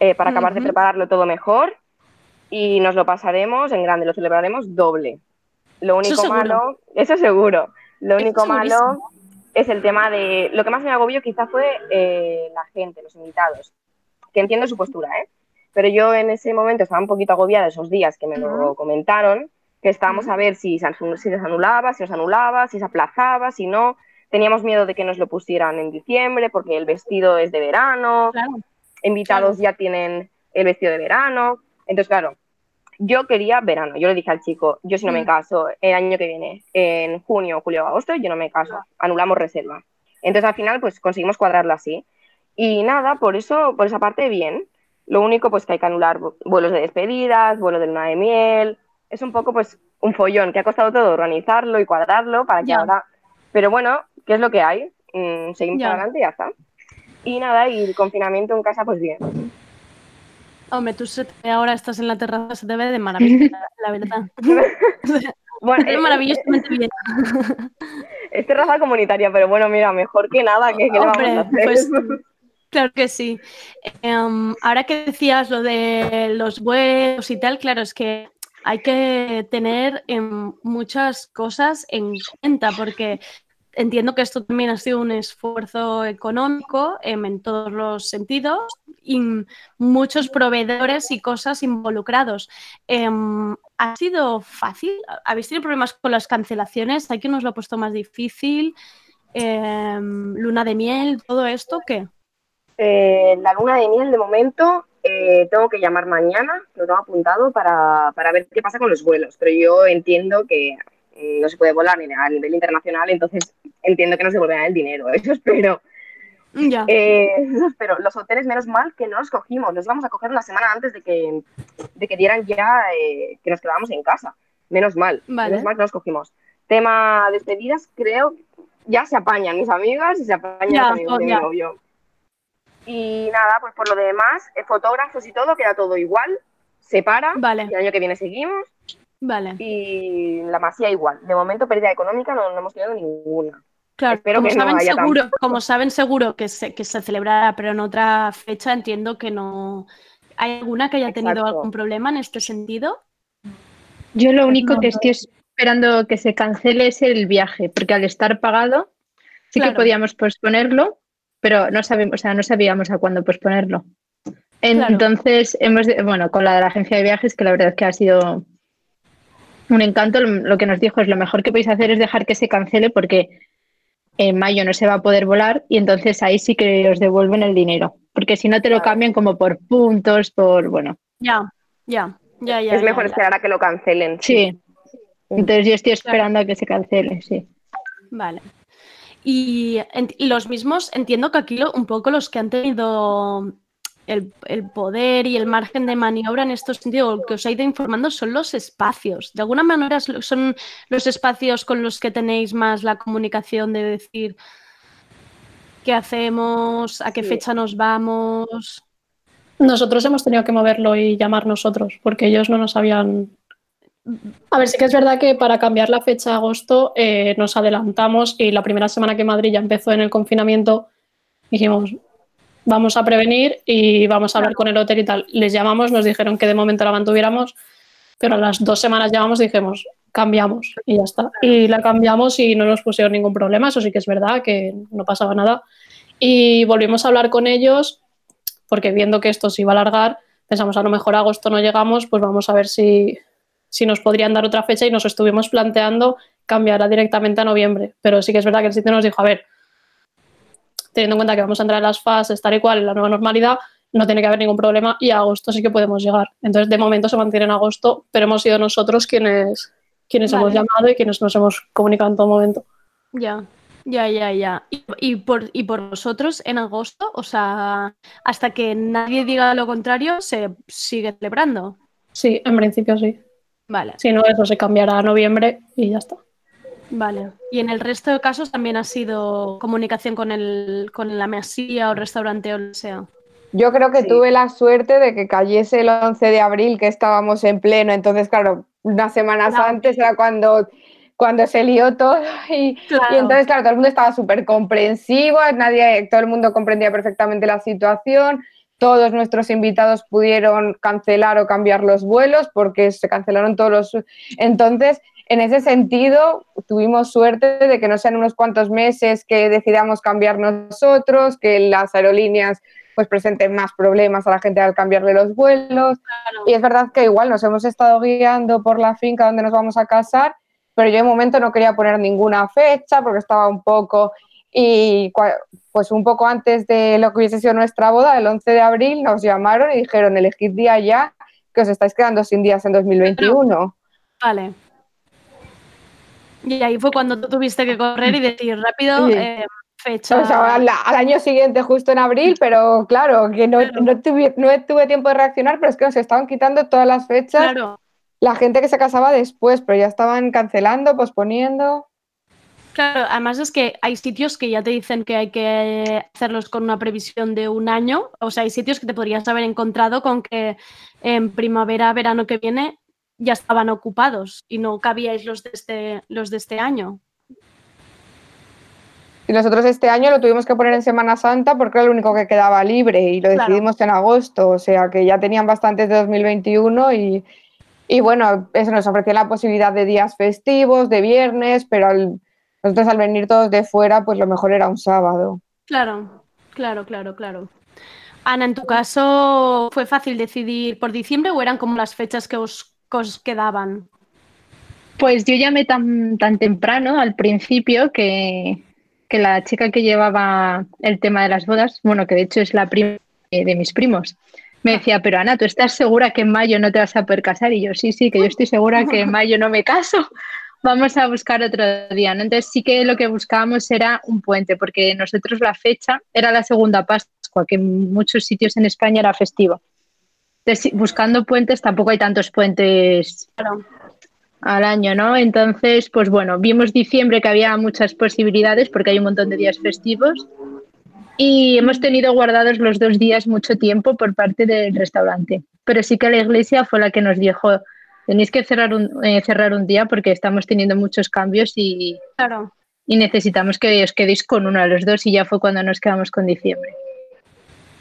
eh, para acabar de prepararlo todo mejor y nos lo pasaremos en grande, lo celebraremos doble. Lo único malo, eso seguro, lo único malo es el tema de, lo que más me agobió quizá fue eh, la gente, los invitados, que entiendo su postura, ¿eh? Pero yo en ese momento estaba un poquito agobiada esos días que me lo comentaron, que estábamos a ver si se, si se anulaba, si se anulaba, si se aplazaba, si no. Teníamos miedo de que nos lo pusieran en diciembre porque el vestido es de verano, invitados ya tienen el vestido de verano. Entonces, claro, yo quería verano. Yo le dije al chico, yo si no me mm. caso el año que viene, en junio, julio, agosto, yo no me caso, anulamos reserva. Entonces al final pues conseguimos cuadrarlo así. Y nada, por eso, por esa parte bien. Lo único, pues que hay que anular vuelos de despedidas, vuelos de luna de miel. Es un poco, pues, un follón que ha costado todo organizarlo y cuadrarlo para que ahora. Pero bueno, ¿qué es lo que hay? Mm, seguimos adelante y ya está. Y nada, y el confinamiento en casa, pues bien. Hombre, tú ahora estás en la terraza, se te ve de maravilla, la verdad. bueno, es maravillosamente bien. Es terraza comunitaria, pero bueno, mira, mejor que nada, que, le vamos a hacer? Pues, Claro que sí. Em, ahora que decías lo de los vuelos y tal, claro, es que hay que tener em, muchas cosas en cuenta porque entiendo que esto también ha sido un esfuerzo económico em, en todos los sentidos y muchos proveedores y cosas involucrados. ¿Ha sido fácil? ¿Habéis tenido problemas con las cancelaciones? ¿Hay que nos lo ha puesto más difícil? ¿Luna de miel? ¿Todo esto qué? Eh, la luna de miel, de momento, eh, tengo que llamar mañana, lo tengo apuntado para, ver qué pasa con los vuelos, pero yo entiendo que mm, no se puede volar ni a nivel internacional, entonces entiendo que no se devolverán el dinero, eso espero. Ya. Eh, pero los hoteles, menos mal que no los cogimos, los íbamos a coger una semana antes de que, de que dieran ya que nos quedábamos en casa. Menos mal, menos mal que los cogimos. Tema despedidas, creo, ya se apañan mis amigas y se apañan ya, mi novio. Y nada, pues por lo demás, eh, fotógrafos y todo, queda todo igual. Se para. Vale. Y el año que viene seguimos. Vale. Y la masía igual. De momento, pérdida económica no, hemos tenido ninguna. Claro, como, saben seguro, como saben seguro que se, que se celebrará, pero en otra fecha entiendo que no. ¿Hay alguna que haya tenido algún problema en este sentido? Yo lo único que estoy esperando que se cancele es el viaje, porque al estar pagado sí que podíamos posponerlo, pero no sabemos, o sea, no sabíamos a cuándo posponerlo. Entonces, hemos, bueno, con la de la agencia de viajes, que la verdad es que ha sido un encanto, lo que nos dijo es lo mejor que podéis hacer es dejar que se cancele porque en mayo no se va a poder volar y entonces ahí sí que os devuelven el dinero, porque si no te lo cambian como por puntos, por, bueno. Ya, ya, ya, ya. Es mejor esperar a que lo cancelen. Sí. Entonces yo estoy esperando a que se cancele, sí. Vale. Y, los mismos, entiendo que aquí un poco los que han tenido el, poder y el margen de maniobra en estos sentidos, que os ha ido informando son los espacios. De alguna manera son los espacios con los que tenéis más la comunicación de decir qué hacemos, a qué fecha nos vamos. Nosotros hemos tenido que moverlo y llamar nosotros, porque ellos no nos habían a ver, sí que es verdad que para cambiar la fecha de agosto eh, nos adelantamos y la primera semana que Madrid ya empezó en el confinamiento dijimos, vamos a prevenir y vamos a hablar con el hotel y tal. Les llamamos, nos dijeron que de momento la mantuviéramos, pero a las dos semanas llamamos dijimos, cambiamos y ya está. Y la cambiamos y no nos pusieron ningún problema, eso sí que es verdad, que no pasaba nada. Y volvimos a hablar con ellos porque viendo que esto se iba a alargar, pensamos a lo mejor agosto no llegamos, pues vamos a ver si, si nos podrían dar otra fecha y nos estuvimos planteando cambiarla directamente a noviembre. Pero sí que es verdad que el sitio nos dijo, a ver, teniendo en cuenta que vamos a entrar en las fases, estar igual en la nueva normalidad, no tiene que haber ningún problema y a agosto sí que podemos llegar. Entonces, de momento se mantiene en agosto, pero hemos sido nosotros quienes, quienes hemos llamado y quienes nos hemos comunicado en todo momento. Ya, ya, ya, ya. ¿Y, por, y por vosotros en agosto, o sea, hasta que nadie diga lo contrario, se sigue celebrando. Sí, en principio sí. Vale. Si no, eso se cambiará a noviembre y ya está. Vale. ¿Y en el resto de casos también ha sido comunicación con, el, con la mesía o restaurante o lo sea? Yo creo que tuve la suerte de que cayese el 11 de abril, que estábamos en pleno. Entonces, claro, unas semanas antes era cuando, cuando se lió todo. Y, y, entonces, claro, todo el mundo estaba súper comprensivo, nadie, todo el mundo comprendía perfectamente la situación. Todos nuestros invitados pudieron cancelar o cambiar los vuelos porque se cancelaron todos los. Entonces, en ese sentido, tuvimos suerte de que no sean unos cuantos meses que decidamos cambiar nosotros, que las aerolíneas pues presenten más problemas a la gente al cambiarle los vuelos. Y es verdad que igual nos hemos estado guiando por la finca donde nos vamos a casar, pero yo de momento no quería poner ninguna fecha porque estaba un poco y pues un poco antes de lo que hubiese sido nuestra boda, el 11 de abril, nos llamaron y dijeron, elegid día ya, que os estáis quedando sin días en 2021. Vale. Y ahí fue cuando tú tuviste que correr y decir rápido eh, fecha. al, año siguiente, justo en abril, pero claro, que no, no, tuve, no, tuve, tiempo de reaccionar, pero es que nos estaban quitando todas las fechas. Claro. La gente que se casaba después, pero ya estaban cancelando, posponiendo. Claro, además es que hay sitios que ya te dicen que hay que hacerlos con una previsión de un año. O sea, hay sitios que te podrías haber encontrado con que en primavera, verano que viene ya estaban ocupados y no cabíais los de este, los de este año. Y nosotros este año lo tuvimos que poner en Semana Santa porque era el único que quedaba libre y lo decidimos en agosto, o sea que ya tenían bastantes de 2021 y, y bueno, eso nos ofrecía la posibilidad de días festivos, de viernes, pero nosotros al venir todos de fuera, pues lo mejor era un sábado. Claro, claro, claro, claro. Ana, en tu caso, ¿fue fácil decidir por diciembre o eran como las fechas que os os quedaban? Pues yo llamé tan, tan temprano al principio que, que, la chica que llevaba el tema de las bodas, bueno, que de hecho es la prima de mis primos, me decía, pero Ana, ¿tú estás segura que en mayo no te vas a poder casar? Y yo, sí, sí, que yo estoy segura que en mayo no me caso. Vamos a buscar otro día. Entonces sí que lo que buscábamos era un puente, porque nosotros la fecha era la segunda Pascua, que en muchos sitios en España era festivo buscando puentes tampoco hay tantos puentes al año, ¿no? Entonces, pues bueno, vimos diciembre que había muchas posibilidades porque hay un montón de días festivos y hemos tenido guardados los dos días mucho tiempo por parte del restaurante. Pero sí que la iglesia fue la que nos dijo, tenéis que cerrar un, eh, cerrar un día porque estamos teniendo muchos cambios y, y necesitamos que os quedéis con uno de los dos y ya fue cuando nos quedamos con diciembre.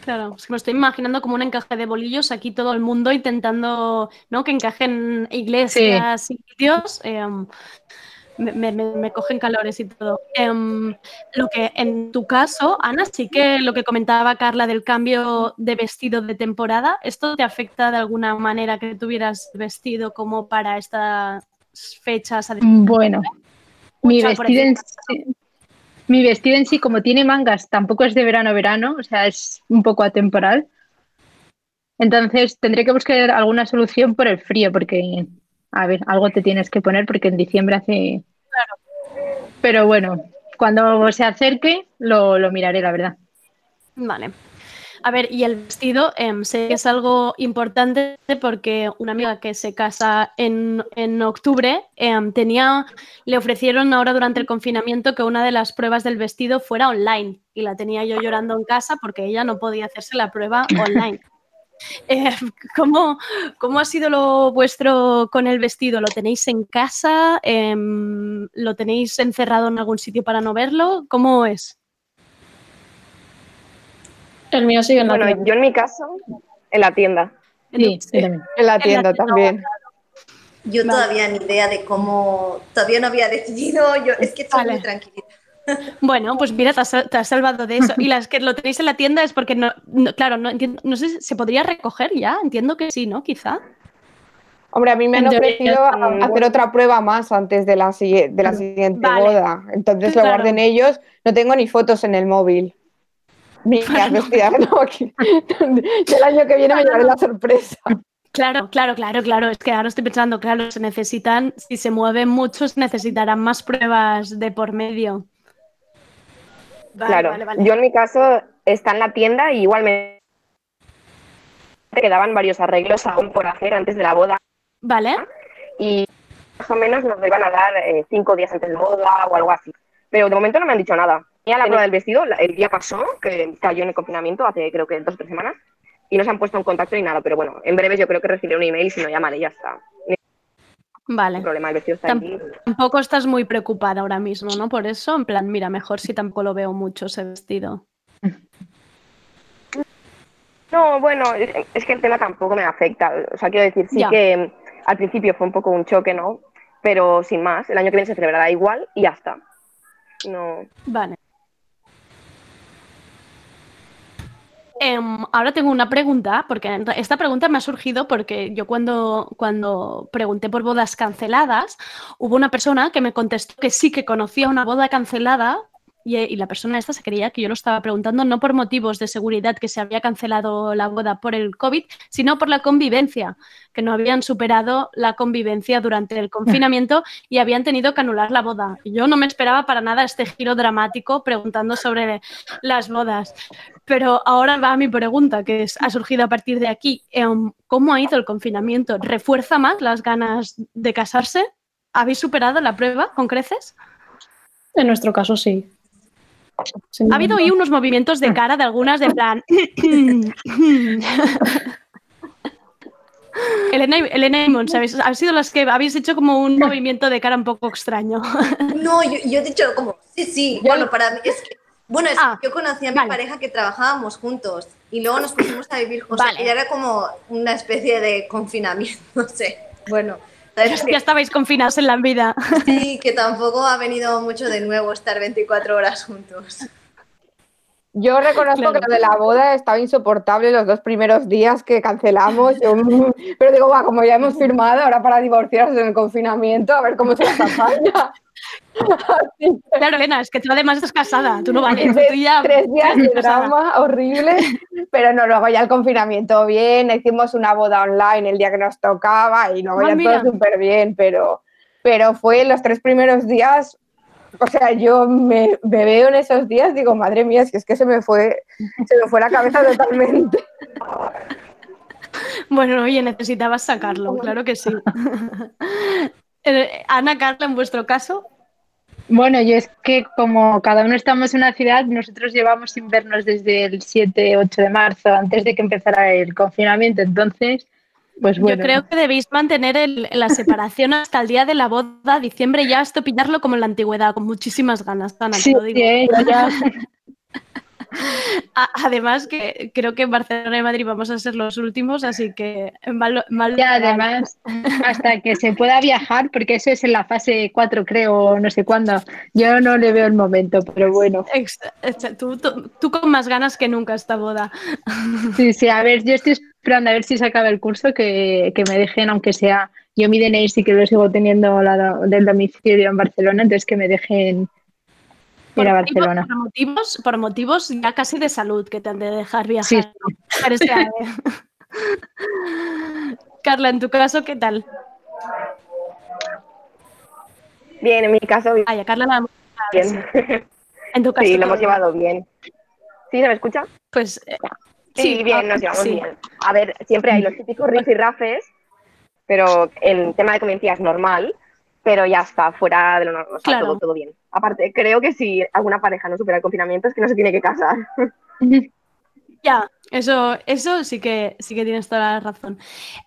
Claro, es que me estoy imaginando como un encaje de bolillos aquí todo el mundo intentando ¿no? que encajen iglesias y sitios. Em, me, cogen calores y todo. Em, lo que en tu caso, Ana, sí que lo que comentaba Carla del cambio de vestido de temporada, ¿esto te afecta de alguna manera que tuvieras vestido como para estas fechas? Bueno, mi vestido en mi vestido en sí, como tiene mangas, tampoco es de verano-verano, o sea, es un poco atemporal. Entonces tendré que buscar alguna solución por el frío, porque, a ver, algo te tienes que poner porque en diciembre hace... Claro. Pero bueno, cuando se acerque lo, lo miraré, la verdad. Vale. A ver, y el vestido em, sé que es algo importante porque una amiga que se casa en, octubre em, tenía, le ofrecieron ahora durante el confinamiento que una de las pruebas del vestido fuera online y la tenía yo llorando en casa porque ella no podía hacerse la prueba online. Eh, ¿cómo, ¿cómo, ha sido lo vuestro con el vestido? ¿Lo tenéis en casa? Em, ¿Lo tenéis encerrado en algún sitio para no verlo? ¿Cómo es? El mío sigue en la bueno, yo en mi caso, en la tienda. Sí, en la tienda también. Yo todavía ni idea de cómo, todavía no había decidido, yo es que estoy muy tranquila. Bueno, pues mira, te has, salvado de eso. Y las que lo tenéis en la tienda es porque, no, claro, no, entiendo, no sé, ¿se podría recoger ya? Entiendo que sí, ¿no? Quizá. Hombre, a mí me han ofrecido hacer otra prueba más antes de la, de la siguiente boda. Entonces lo guarden ellos. No tengo ni fotos en el móvil. Niñas vestidas, no, el año que viene me llevaré la sorpresa. Claro, claro, claro, claro. Es que ahora estoy pensando, claro, se necesitan, si se mueven muchos, necesitarán más pruebas de por medio. Claro, yo en mi caso está en la tienda y igual me quedaban varios arreglos aún por hacer antes de la boda. Vale. Y más o menos nos iban a dar eh, cinco días antes de la boda o algo así. Pero de momento no me han dicho nada. Ya la prueba del vestido, el día pasó, que cayó en el confinamiento hace creo que dos o tres semanas, y no se han puesto en contacto ni nada, pero bueno, en breve yo creo que recibiré un email y si no llamaré y ya está. Vale. El problema, el vestido está aquí. Tampoco estás muy preocupada ahora mismo, ¿no? Por eso, en plan, mira, mejor si tampoco lo veo mucho ese vestido. No, bueno, es que el tema tampoco me afecta. O sea, quiero decir, sí que al principio fue un poco un choque, ¿no? Pero sin más, el año que viene se celebrará igual y ya está. No. Vale. Em, ahora tengo una pregunta, porque esta pregunta me ha surgido porque yo cuando, cuando pregunté por bodas canceladas, hubo una persona que me contestó que sí que conocía una boda cancelada y, la persona esta se creía que yo lo estaba preguntando no por motivos de seguridad que se había cancelado la boda por el COVID, sino por la convivencia, que no habían superado la convivencia durante el confinamiento y habían tenido que anular la boda. yo no me esperaba para nada este giro dramático preguntando sobre las bodas. Pero ahora va mi pregunta, que ha surgido a partir de aquí. Em, ¿Cómo ha ido el confinamiento? ¿Refuerza más las ganas de casarse? ¿Habéis superado la prueba con creces? En nuestro caso sí. Ha habido ahí unos movimientos de cara de algunas de plan. Elena, Elena y Mon, ¿sabéis? Han sido las que habéis hecho como un movimiento de cara un poco extraño. No, yo, he dicho como, sí, sí, bueno, para mí es que, bueno, es ah, yo conocí a mi pareja que trabajábamos juntos y luego nos pusimos a vivir juntos y era como una especie de confinamiento, no sé, bueno. Ya estabais confinados en la vida. Sí, que tampoco ha venido mucho de nuevo estar 24 horas juntos. Yo reconozco que lo de la boda estaba insoportable los dos primeros días que cancelamos. pero digo, va, como ya hemos firmado, ahora para divorciarse en el confinamiento, a ver cómo se las apaña. Claro, Elena, es que tú además estás casada, tú no vales. Tres días de drama horrible, pero no, luego ya el confinamiento bien, hicimos una boda online el día que nos tocaba y luego ah, ya todo súper bien, pero, pero fue los tres primeros días, o sea, yo me, veo en esos días, digo, madre mía, es que, es que se, me fue, se me fue la cabeza totalmente. Bueno, oye, necesitabas sacarlo, claro que sí. Eh, Ana, Carla, en vuestro caso, bueno, yo es que como cada uno estamos en una ciudad, nosotros llevamos sin vernos desde el 7-8 de marzo, antes de que empezara el confinamiento. Entonces, pues bueno. Yo creo que debéis mantener la separación hasta el día de la boda, diciembre, ya esto pillarlo como en la antigüedad, con muchísimas ganas, Ana, te lo digo. Sí, ya. Además, que creo que en Barcelona y Madrid vamos a ser los últimos, así que mal, Y además, hasta que se pueda viajar, porque eso es en la fase 4, creo, no sé cuándo. Yo no le veo el momento, pero bueno. Tú, con más ganas que nunca esta boda. Sí, sí, a ver, yo estoy esperando a ver si se acaba el curso, que, me dejen, aunque sea. Yo mi DNI sí que lo sigo teniendo la, del domicilio en Barcelona, entonces que me dejen por Barcelona. Motivos, por, motivos, ya casi de salud que te han de dejar viajar. Este Carla, en tu caso, ¿qué tal? Bien, en mi caso. Bien. Ay, Carla la bien. En tu caso. Sí, lo hemos llevado bien. ¿Sí se me escucha? Pues eh, Sí, bien, nos llevamos bien. A ver, siempre hay los típicos riff y rafes, pero el tema de convivencia es normal, pero ya está, fuera de lo normal, todo, todo bien. Aparte, creo que si alguna pareja no supera el confinamiento es que no se tiene que casar. Ya, eso, eso sí que sí que tienes toda la razón.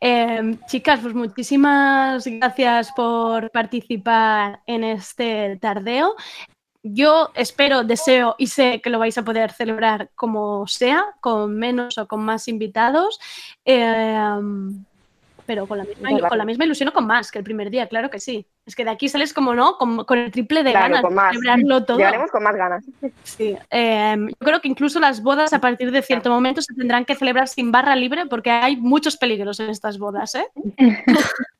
Em, chicas, pues muchísimas gracias por participar en este tardeo. Yo espero, deseo y sé que lo vais a poder celebrar como sea, con menos o con más invitados. Em, pero con la, misma, con la misma ilusión o con más que el primer día, claro que sí. Es que de aquí sales como no, con, el triple de ganas con más. de celebrarlo todo. Llegaremos con más ganas. Sí. Em, yo creo que incluso las bodas a partir de cierto momento se tendrán que celebrar sin barra libre porque hay muchos peligros en estas bodas, ¿eh?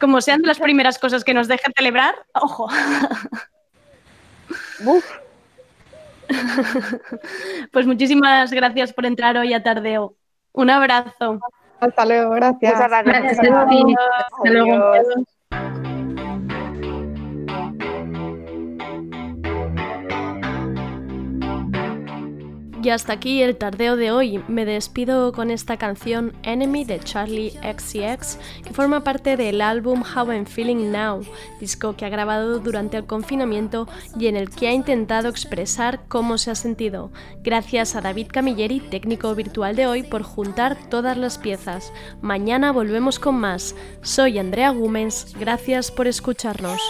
como sean las primeras cosas que nos dejen celebrar, ojo. pues muchísimas gracias por entrar hoy a Tardeo. Un abrazo. Hasta luego, gracias. Muchas gracias. gracias Hasta luego. Y hasta aquí el tardeo de hoy. Me despido con esta canción Enemy de Charlie XCX, que forma parte del álbum How I'm Feeling Now, disco que ha grabado durante el confinamiento y en el que ha intentado expresar cómo se ha sentido. Gracias a David Camilleri, técnico virtual de hoy, por juntar todas las piezas. Mañana volvemos con más. Soy Andrea Gúmez, gracias por escucharnos.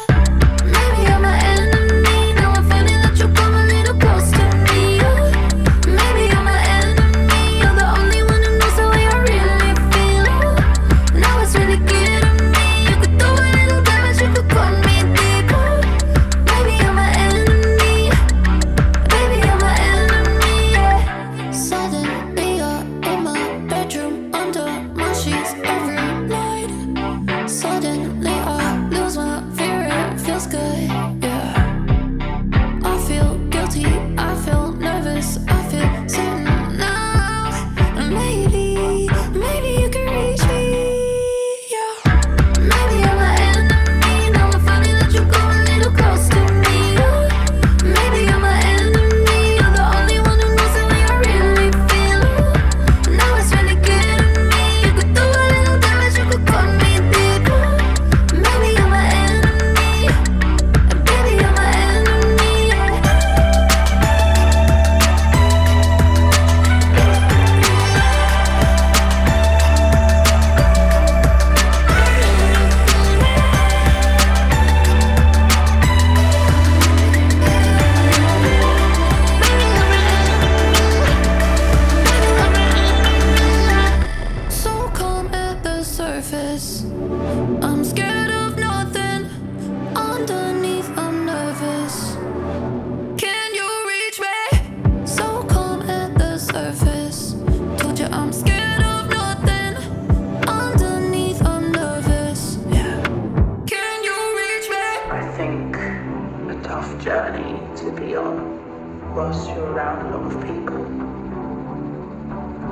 tough journey to be on whilst you're around a lot of people.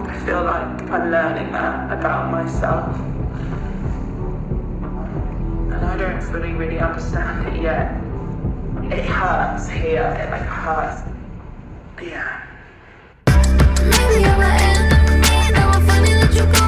I feel like I'm learning that about myself. And I don't fully really understand it yet. It hurts here, it like hurts. Yeah. Maybe I you.